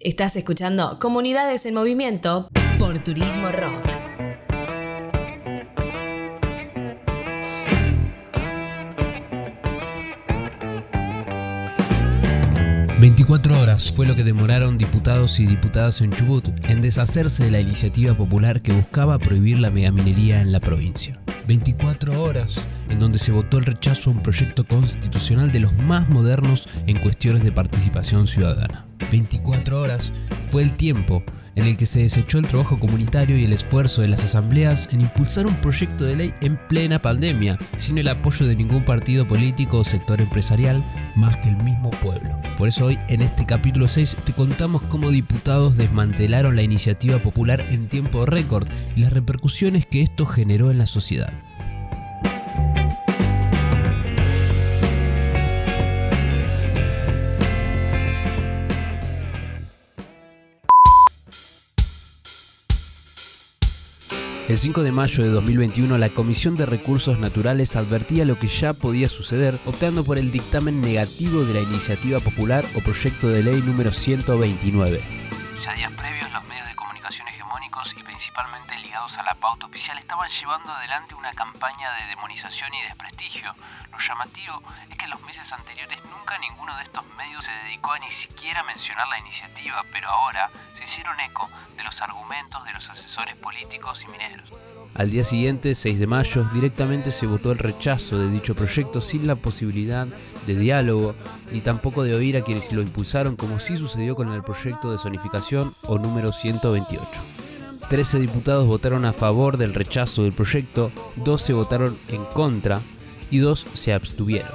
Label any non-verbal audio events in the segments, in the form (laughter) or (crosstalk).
Estás escuchando Comunidades en Movimiento por Turismo Rock. ...24 horas fue lo que demoraron diputados y diputadas en Chubut... ...en deshacerse de la iniciativa popular que buscaba prohibir la megaminería en la provincia. 24 horas en donde se votó el rechazo a un proyecto constitucional de los más modernos en cuestiones de participación ciudadana. 24 horas fue el tiempo en el que se desechó el trabajo comunitario y el esfuerzo de las asambleas en impulsar un proyecto de ley en plena pandemia, sin el apoyo de ningún partido político o sector empresarial, más que el mismo pueblo. Por eso hoy, en este capítulo 6, te contamos cómo diputados desmantelaron la iniciativa popular en tiempo récord y las repercusiones que esto generó en la sociedad. El 5 de mayo de 2021 la Comisión de Recursos Naturales advertía lo que ya podía suceder, optando por el dictamen negativo de la iniciativa popular o proyecto de ley número 129. Ya días previos a la pauta oficial estaban llevando adelante una campaña de demonización y desprestigio. Lo llamativo es que en los meses anteriores nunca ninguno de estos medios se dedicó a ni siquiera mencionar la iniciativa, pero ahora se hicieron eco de los argumentos de los asesores políticos y mineros. Al día siguiente, 6 de mayo, directamente se votó el rechazo de dicho proyecto sin la posibilidad de diálogo ni tampoco de oír a quienes lo impulsaron como sí sucedió con el proyecto de zonificación o número 128. 13 diputados votaron a favor del rechazo del proyecto, 12 votaron en contra y 2 se abstuvieron.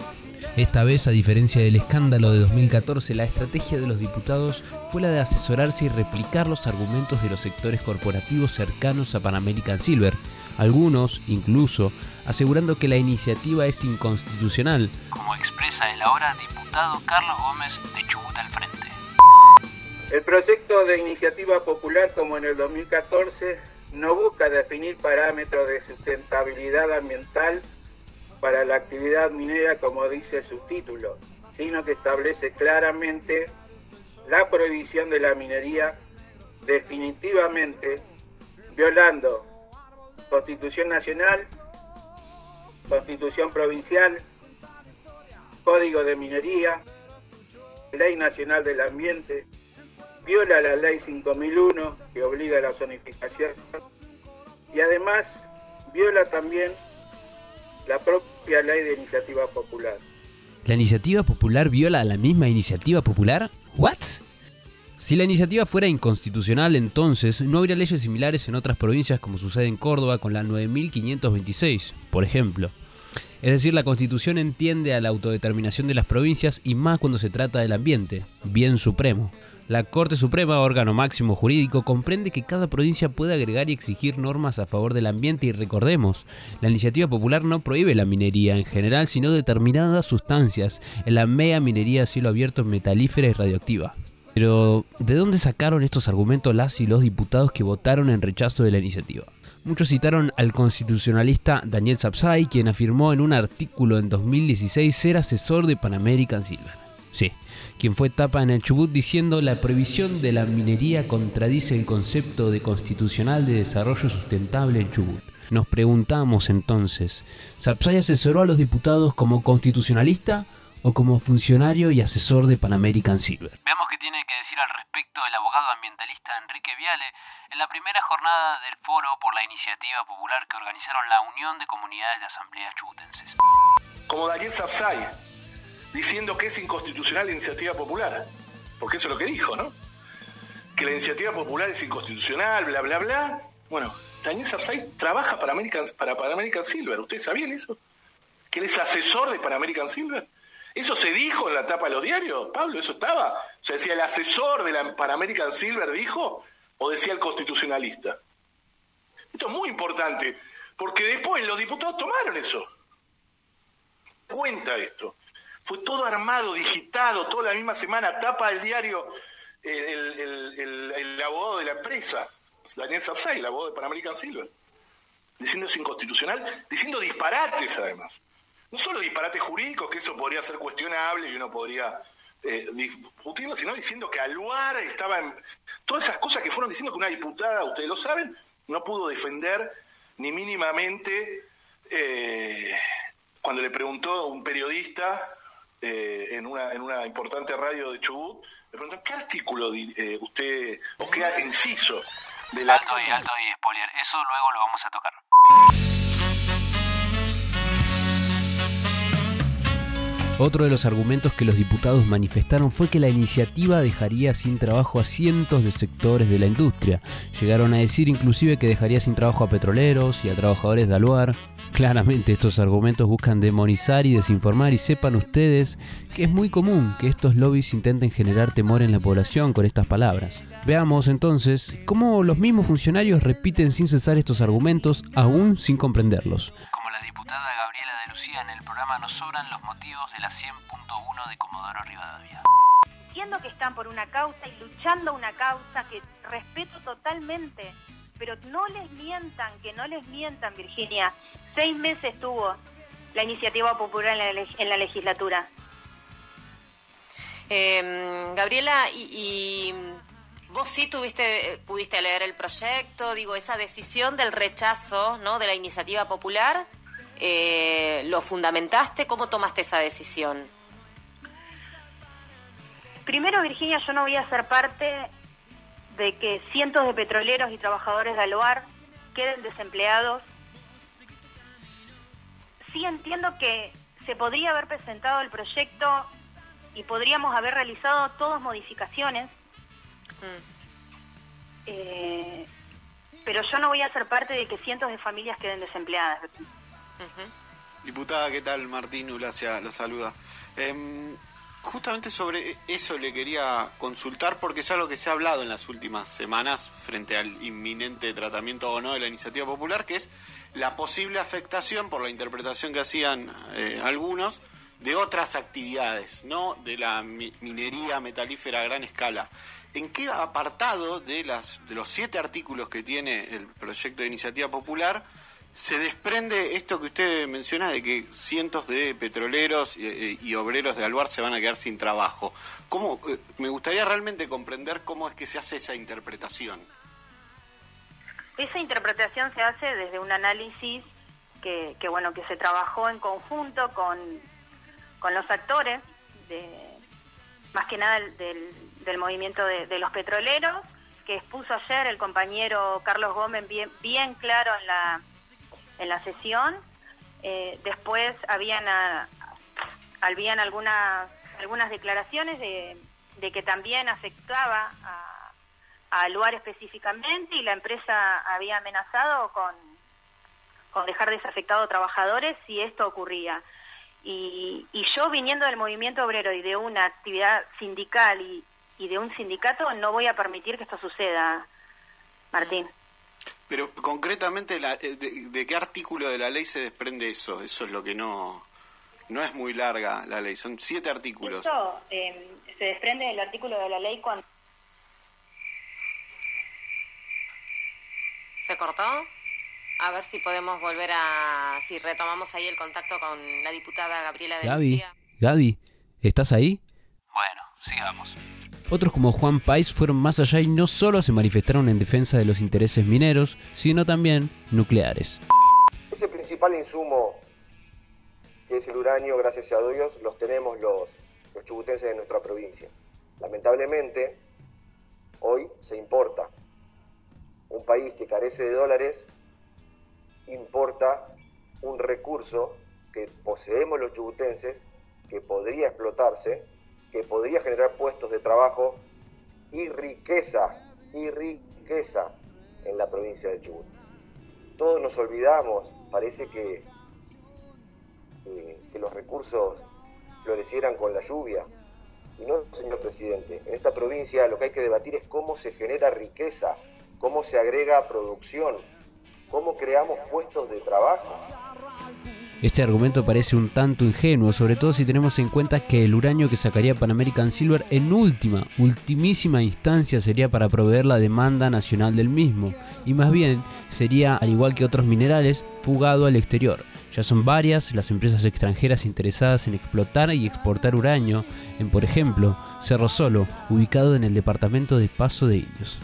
Esta vez, a diferencia del escándalo de 2014, la estrategia de los diputados fue la de asesorarse y replicar los argumentos de los sectores corporativos cercanos a Pan American Silver, algunos incluso asegurando que la iniciativa es inconstitucional, como expresa el ahora diputado Carlos Gómez de. El proyecto de iniciativa popular, como en el 2014, no busca definir parámetros de sustentabilidad ambiental para la actividad minera como dice su título, sino que establece claramente la prohibición de la minería definitivamente violando Constitución Nacional, Constitución Provincial, Código de Minería, Ley Nacional del Ambiente, viola la Ley 5001 que obliga a la zonificación y además viola también la propia ley de iniciativa popular. ¿La iniciativa popular viola la misma iniciativa popular? ¿What? Si la iniciativa fuera inconstitucional, entonces no habría leyes similares en otras provincias como sucede en Córdoba con la 9526, por ejemplo. Es decir, la Constitución entiende a la autodeterminación de las provincias y más cuando se trata del ambiente, bien supremo. La Corte Suprema, órgano máximo jurídico, comprende que cada provincia puede agregar y exigir normas a favor del ambiente y recordemos, la iniciativa popular no prohíbe la minería en general, sino determinadas sustancias, en la mega minería a cielo abierto metalífera y radioactiva. Pero, ¿de dónde sacaron estos argumentos las y los diputados que votaron en rechazo de la iniciativa? Muchos citaron al constitucionalista Daniel Sapsay, quien afirmó en un artículo en 2016 ser asesor de Pan American Silver. Sí, quien fue tapa en el Chubut diciendo la prohibición de la minería contradice el concepto de constitucional de desarrollo sustentable en Chubut. Nos preguntamos entonces, ¿Sapsay asesoró a los diputados como constitucionalista o como funcionario y asesor de Pan American Silver? Veamos qué tiene que decir al respecto el abogado ambientalista Enrique Viale en la primera jornada del foro por la iniciativa popular que organizaron la Unión de Comunidades de Asambleas Chubutenses. Como Daniel Sapsay, diciendo que es inconstitucional la iniciativa popular. Porque eso es lo que dijo, ¿no? Que la iniciativa popular es inconstitucional, bla, bla, bla. Bueno, Daniel Sapsay trabaja para American, para Pan American Silver. ¿Ustedes sabían eso? Que él es asesor de Pan American Silver. Eso se dijo en la tapa de los diarios, Pablo, eso estaba. O sea, decía el asesor de la Pan American Silver dijo, o decía el constitucionalista. Esto es muy importante, porque después los diputados tomaron eso. Cuenta esto. Fue todo armado, digitado, toda la misma semana, tapa del diario el, abogado de la empresa, Daniel Sapsay, el abogado de Pan American Silver, diciendo es inconstitucional, diciendo disparates además. No solo disparates jurídicos, que eso podría ser cuestionable y uno podría eh, discutiendo, sino diciendo que Aluar estaba en... Todas esas cosas que fueron diciendo que una diputada, ustedes lo saben, no pudo defender ni mínimamente eh, cuando le preguntó un periodista eh, en, una, en una importante radio de Chubut, le preguntó, ¿qué artículo usted, o qué inciso de la... Alto y alto y spoiler, eso luego lo vamos a tocar. Otro de los argumentos que los diputados manifestaron fue que la iniciativa dejaría sin trabajo a cientos de sectores de la industria. Llegaron a decir inclusive que dejaría sin trabajo a petroleros y a trabajadores de aluar. Claramente estos argumentos buscan demonizar y desinformar y sepan ustedes que es muy común que estos lobbies intenten generar temor en la población con estas palabras. Veamos entonces cómo los mismos funcionarios repiten sin cesar estos argumentos aún sin comprenderlos diputada Gabriela de Lucía en el programa Nos sobran los motivos de la 100.1 de Comodoro Rivadavia. Entiendo que están por una causa y luchando una causa que respeto totalmente, pero no les mientan, que no les mientan, Virginia. Seis meses tuvo la iniciativa popular en la, legislatura. Em, Gabriela, y, vos sí tuviste, pudiste leer el proyecto, digo, esa decisión del rechazo ¿no? de la iniciativa popular eh, lo fundamentaste? ¿Cómo tomaste esa decisión? Primero, Virginia, yo no voy a ser parte de que cientos de petroleros y trabajadores de Aloar queden desempleados. Sí entiendo que se podría haber presentado el proyecto y podríamos haber realizado todas modificaciones, mm. eh, pero yo no voy a ser parte de que cientos de familias queden desempleadas. Diputada, ¿qué tal? Martín Ulacia la saluda. Em, justamente sobre eso le quería consultar porque es algo que se ha hablado en las últimas semanas frente al inminente tratamiento o no de la iniciativa popular, que es la posible afectación por la interpretación que hacían eh, algunos de otras actividades, no de la minería metalífera a gran escala. ¿En qué apartado de, las, de los siete artículos que tiene el proyecto de iniciativa popular se desprende esto que usted menciona de que cientos de petroleros y, obreros de Alvar se van a quedar sin trabajo. ¿Cómo, eh, me gustaría realmente comprender cómo es que se hace esa interpretación. Esa interpretación se hace desde un análisis que, bueno que se trabajó en conjunto con, con los actores, de, más que nada del, del movimiento de, de, los petroleros, que expuso ayer el compañero Carlos Gómez bien, bien claro en la en la sesión. Eh, después habían, habían algunas, algunas declaraciones de, que también afectaba a, a lugar específicamente y la empresa había amenazado con, con dejar desafectados trabajadores si esto ocurría. Y, y, yo viniendo del movimiento obrero y de una actividad sindical y, y de un sindicato no voy a permitir que esto suceda, Martín. Pero concretamente, eh, de, qué artículo de la ley se desprende eso? Eso es lo que no... No es muy larga la ley, son siete artículos. Eso em, se desprende del artículo de la ley cuando... ¿Se cortó? A ver si podemos volver a... si retomamos ahí el contacto con la diputada Gabriela de Gaby, Lucía. Gaby, ¿estás ahí? Bueno, sigamos. Otros como Juan Pais fueron más allá y no solo se manifestaron en defensa de los intereses mineros, sino también nucleares. Ese principal insumo que es el uranio, gracias a Dios, los tenemos los, los chubutenses de nuestra provincia. Lamentablemente, hoy se importa. Un país que carece de dólares importa un recurso que poseemos los chubutenses, que podría explotarse que podría generar puestos de trabajo y riqueza, y riqueza en la provincia de Chubut. Todos nos olvidamos, parece que, que los recursos florecieran con la lluvia. Y no, señor presidente, en esta provincia lo que hay que debatir es cómo se genera riqueza, cómo se agrega producción, cómo creamos puestos de trabajo. Este argumento parece un tanto ingenuo, sobre todo si tenemos en cuenta que el uranio que sacaría Pan American Silver en última, ultimísima instancia sería para proveer la demanda nacional del mismo, y más bien sería, al igual que otros minerales, fugado al exterior. Ya son varias las empresas extranjeras interesadas en explotar y exportar uranio en, por ejemplo, Cerro Solo, ubicado en el departamento de Paso de Indios.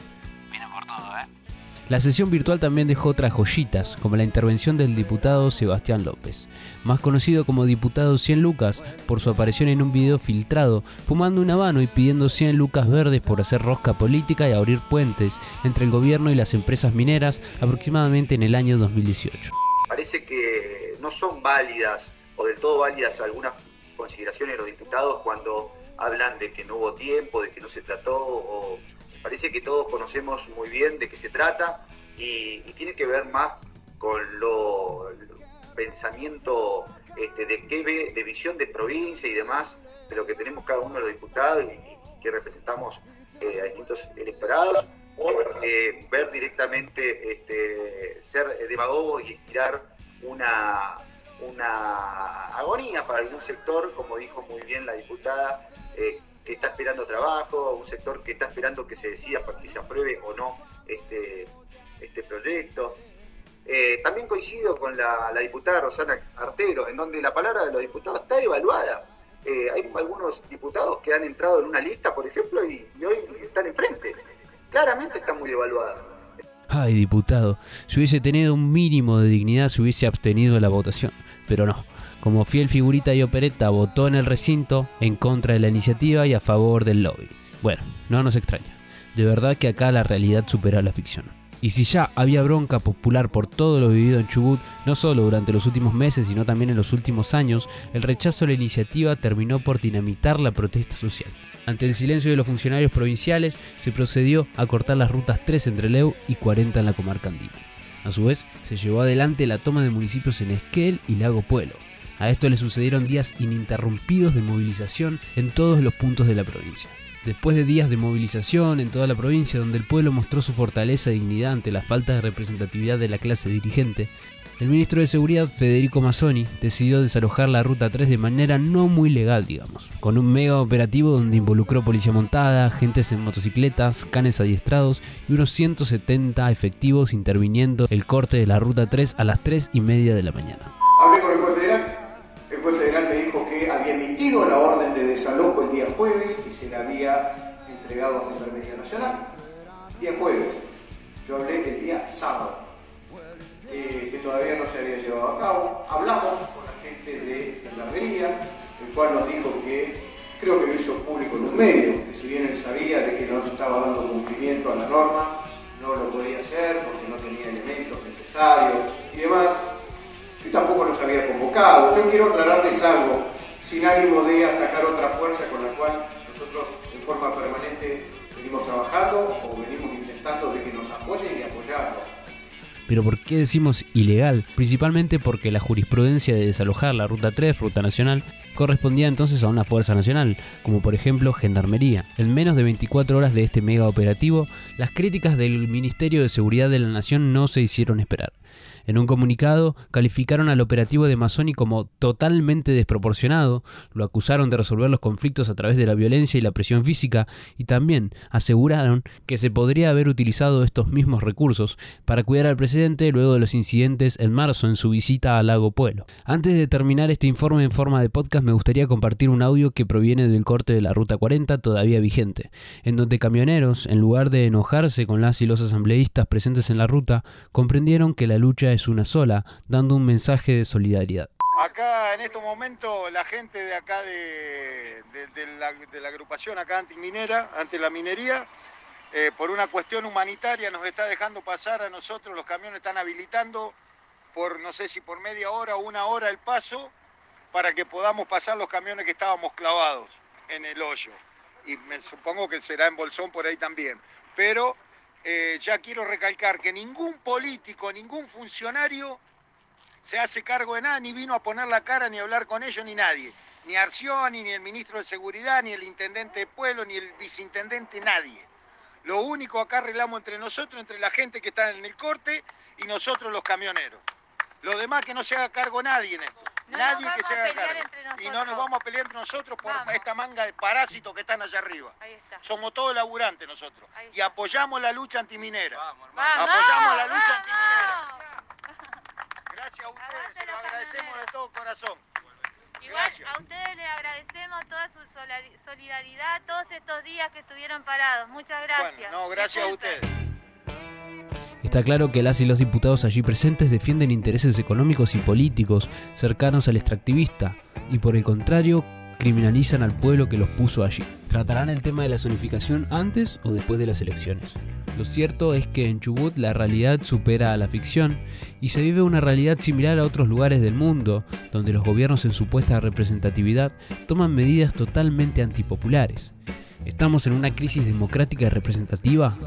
La sesión virtual también dejó otras joyitas, como la intervención del diputado Sebastián López, más conocido como diputado 100 lucas por su aparición en un video filtrado, fumando un habano y pidiendo 100 lucas verdes por hacer rosca política y abrir puentes entre el gobierno y las empresas mineras aproximadamente en el año 2018. Parece que no son válidas o del todo válidas algunas consideraciones de los diputados cuando hablan de que no hubo tiempo, de que no se trató o parece que todos conocemos muy bien de qué se trata y, tiene que ver más con lo, el pensamiento este, de qué ve, de visión de provincia y demás, de lo que tenemos cada uno de los diputados y, que representamos eh, a distintos electorados, o eh, ver directamente este, ser demagogo y estirar una, una agonía para algún sector, como dijo muy bien la diputada, eh, está esperando trabajo, un sector que está esperando que se decida para que se apruebe o no este, este proyecto. Eh, también coincido con la, diputada Rosana Artero, en donde la palabra de los diputados está evaluada. Eh, hay algunos diputados que han entrado en una lista, por ejemplo, y, y hoy están enfrente. Claramente está muy evaluada. Ay, diputado, si hubiese tenido un mínimo de dignidad se hubiese abstenido de la votación, pero no como fiel figurita y opereta, votó en el recinto en contra de la iniciativa y a favor del lobby. Bueno, no nos extraña. De verdad que acá la realidad supera la ficción. Y si ya había bronca popular por todo lo vivido en Chubut, no solo durante los últimos meses, sino también en los últimos años, el rechazo a la iniciativa terminó por dinamitar la protesta social. Ante el silencio de los funcionarios provinciales, se procedió a cortar las rutas 3 entre Leu y 40 en la comarca andina. A su vez, se llevó adelante la toma de municipios en Esquel y Lago Pueblo, a esto le sucedieron días ininterrumpidos de movilización en todos los puntos de la provincia. Después de días de movilización en toda la provincia donde el pueblo mostró su fortaleza y dignidad ante la falta de representatividad de la clase dirigente, el ministro de Seguridad, Federico Mazzoni, decidió desalojar la Ruta 3 de manera no muy legal, digamos, con un mega operativo donde involucró policía montada, agentes en motocicletas, canes adiestrados y unos 170 efectivos interviniendo el corte de la Ruta 3 a las 3 y media de la mañana. Día jueves. Yo hablé el día sábado, eh, que todavía no se había llevado a cabo. Hablamos con la gente de Gendarmería, el cual nos dijo que, creo que lo hizo público en un medio, que si bien él sabía de que no estaba dando cumplimiento a la norma, no lo podía hacer porque no tenía elementos necesarios y demás que tampoco nos había convocado. Yo quiero aclararles algo, sin ánimo de atacar otra fuerza con la cual nosotros en forma permanente venimos trabajando o venimos intentando de que nos apoyen y apoyarnos. Pero ¿por qué decimos ilegal? Principalmente porque la jurisprudencia de desalojar la Ruta 3, Ruta Nacional, correspondía entonces a una fuerza nacional, como por ejemplo Gendarmería. En menos de 24 horas de este mega operativo, las críticas del Ministerio de Seguridad de la Nación no se hicieron esperar. En un comunicado, calificaron al operativo de Mazzoni como totalmente desproporcionado, lo acusaron de resolver los conflictos a través de la violencia y la presión física, y también aseguraron que se podría haber utilizado estos mismos recursos para cuidar al presidente luego de los incidentes en marzo en su visita al Lago Pueblo. Antes de terminar este informe en forma de podcast, me gustaría compartir un audio que proviene del corte de la Ruta 40 todavía vigente, en donde camioneros, en lugar de enojarse con las y los asambleístas presentes en la ruta, comprendieron que la lucha es una sola, dando un mensaje de solidaridad. Acá en estos momentos la gente de acá de, la, agrupación acá antiminera, ante la minería, eh, por una cuestión humanitaria nos está dejando pasar a nosotros, los camiones están habilitando por no sé si por media hora o una hora el paso para que podamos pasar los camiones que estábamos clavados en el hoyo. Y me supongo que será en Bolsón por ahí también. Pero eh, ya quiero recalcar que ningún político, ningún funcionario se hace cargo de nada, ni vino a poner la cara, ni a hablar con ellos, ni nadie. Ni Arcioni, ni el ministro de Seguridad, ni el intendente de pueblo, ni el viceintendente, nadie. Lo único acá arreglamos entre nosotros, entre la gente que está en el corte y nosotros los camioneros. Lo demás que no se haga cargo nadie en esto. No nadie que se vamos haga pelear cargo. entre Y no nos vamos a pelear entre nosotros por Vamos. esta manga de parásitos que están allá arriba. Ahí está. Somos todos laburantes nosotros. Y apoyamos la lucha antiminera. Vamos, Apoyamos la lucha vamos. antiminera. (laughs) Gracias a ustedes, se lo agradecemos de todo corazón. Igual Gracias. a ustedes les agradecemos toda su solidaridad todos estos días que estuvieron parados. Muchas gracias. No, gracias a ustedes. Está claro que las y los diputados allí presentes defienden intereses económicos y políticos cercanos al extractivista y por el contrario criminalizan al pueblo que los puso allí. Tratarán el tema de la zonificación antes o después de las elecciones. Lo cierto es que en Chubut la realidad supera a la ficción y se vive una realidad similar a otros lugares del mundo, donde los gobiernos en supuesta representatividad toman medidas totalmente antipopulares. ¿Estamos en una crisis democrática y representativa?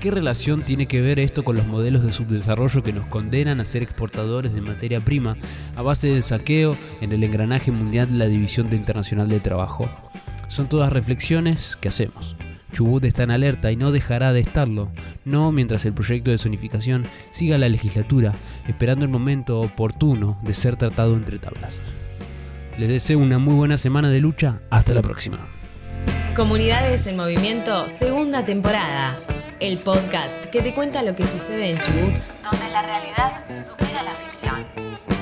¿Qué relación tiene que ver esto con los modelos de subdesarrollo que nos condenan a ser exportadores de materia prima a base del saqueo en el engranaje mundial de la División de Internacional de Trabajo? Son todas reflexiones que hacemos. Chubut está en alerta y no dejará de estarlo, no mientras el proyecto de zonificación siga la legislatura, esperando el momento oportuno de ser tratado entre tablas. Les deseo una muy buena semana de lucha, hasta la próxima. Comunidades en Movimiento, segunda temporada. El podcast que te cuenta lo que sucede en Chubut, donde la realidad supera la ficción.